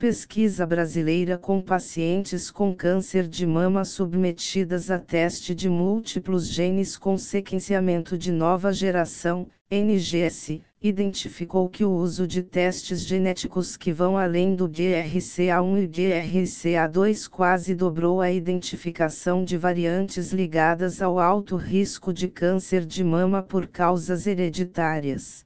Pesquisa brasileira com pacientes com câncer de mama submetidas a teste de múltiplos genes com sequenciamento de nova geração, NGS, identificou que o uso de testes genéticos que vão além do GRCA1 e GRCA2 quase dobrou a identificação de variantes ligadas ao alto risco de câncer de mama por causas hereditárias.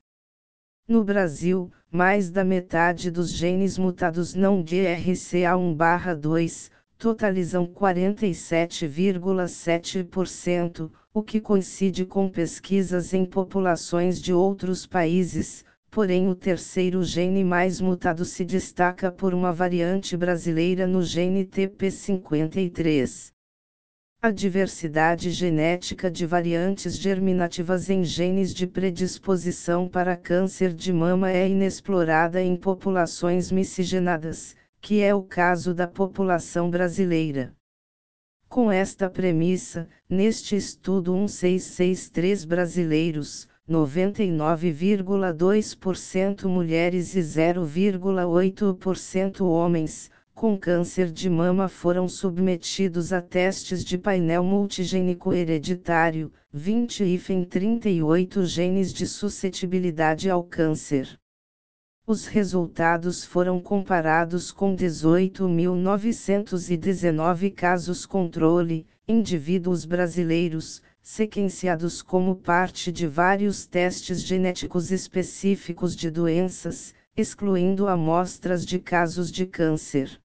No Brasil, mais da metade dos genes mutados não GRCA1/2 totalizam 47,7%, o que coincide com pesquisas em populações de outros países, porém o terceiro gene mais mutado se destaca por uma variante brasileira no gene TP53. A diversidade genética de variantes germinativas em genes de predisposição para câncer de mama é inexplorada em populações miscigenadas, que é o caso da população brasileira. Com esta premissa, neste estudo 1663 brasileiros, 99,2% mulheres e 0,8% homens, com câncer de mama foram submetidos a testes de painel multigênico hereditário, 20 e 38 genes de suscetibilidade ao câncer. Os resultados foram comparados com 18.919 casos controle, indivíduos brasileiros, sequenciados como parte de vários testes genéticos específicos de doenças, excluindo amostras de casos de câncer.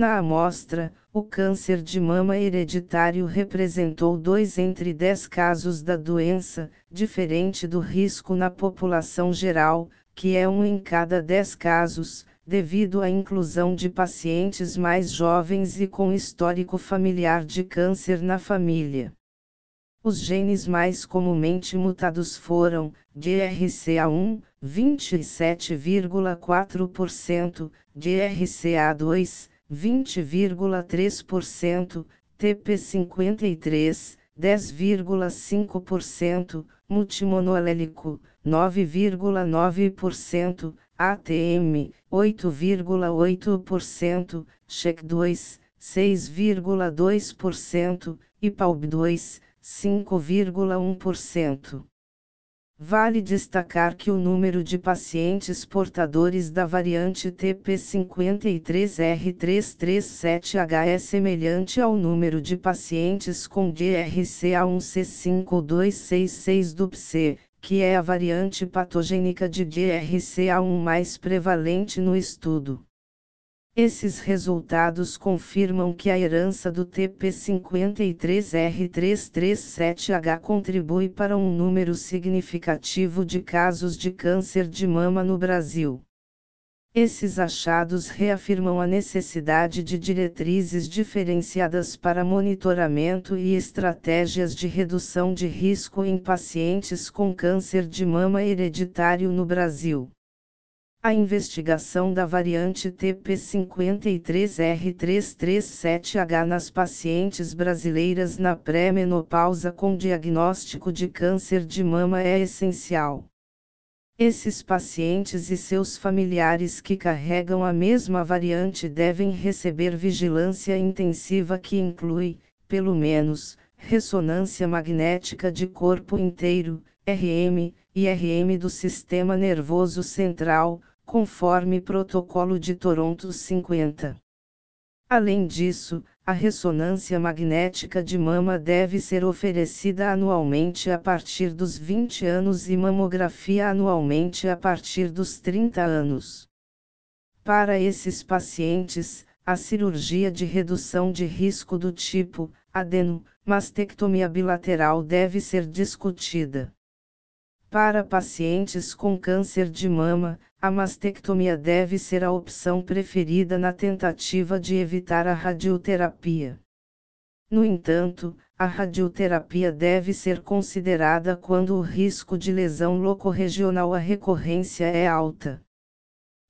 Na amostra, o câncer de mama hereditário representou 2 entre 10 casos da doença, diferente do risco na população geral, que é um em cada 10 casos, devido à inclusão de pacientes mais jovens e com histórico familiar de câncer na família. Os genes mais comumente mutados foram DRCA1, 27,4%, DRCA2, 20,3%, TP53, 10,5%, multimonoalélico, 9,9%, ATM, 8,8%, CHEC2, 6,2% e PALB2, 5,1%. Vale destacar que o número de pacientes portadores da variante TP53R337H é semelhante ao número de pacientes com DRCA1C5266 do PSE, que é a variante patogênica de DRCA1 mais prevalente no estudo. Esses resultados confirmam que a herança do TP53R337H contribui para um número significativo de casos de câncer de mama no Brasil. Esses achados reafirmam a necessidade de diretrizes diferenciadas para monitoramento e estratégias de redução de risco em pacientes com câncer de mama hereditário no Brasil. A investigação da variante TP53R337H nas pacientes brasileiras na pré-menopausa com diagnóstico de câncer de mama é essencial. Esses pacientes e seus familiares que carregam a mesma variante devem receber vigilância intensiva que inclui, pelo menos, ressonância magnética de corpo inteiro, RM, e RM do sistema nervoso central, conforme Protocolo de Toronto 50. Além disso, a ressonância magnética de mama deve ser oferecida anualmente a partir dos 20 anos e mamografia anualmente a partir dos 30 anos. Para esses pacientes, a cirurgia de redução de risco do tipo adeno, mastectomia bilateral deve ser discutida. Para pacientes com câncer de mama, a mastectomia deve ser a opção preferida na tentativa de evitar a radioterapia. No entanto, a radioterapia deve ser considerada quando o risco de lesão locorregional a recorrência é alta.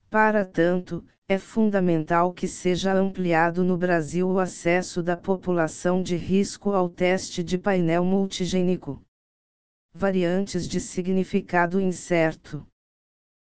Para tanto, é fundamental que seja ampliado no Brasil o acesso da população de risco ao teste de painel multigênico variantes de significado incerto.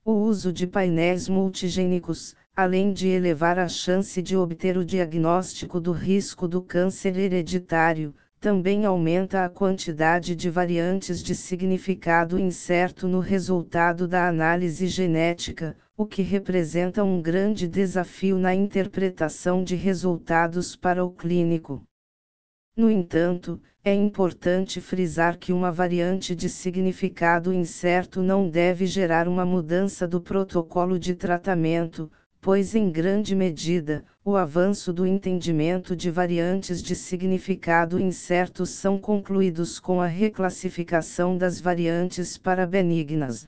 O uso de painéis multigênicos, além de elevar a chance de obter o diagnóstico do risco do câncer hereditário, também aumenta a quantidade de variantes de significado incerto no resultado da análise genética, o que representa um grande desafio na interpretação de resultados para o clínico. No entanto, é importante frisar que uma variante de significado incerto não deve gerar uma mudança do protocolo de tratamento, pois em grande medida, o avanço do entendimento de variantes de significado incertos são concluídos com a reclassificação das variantes para benignas.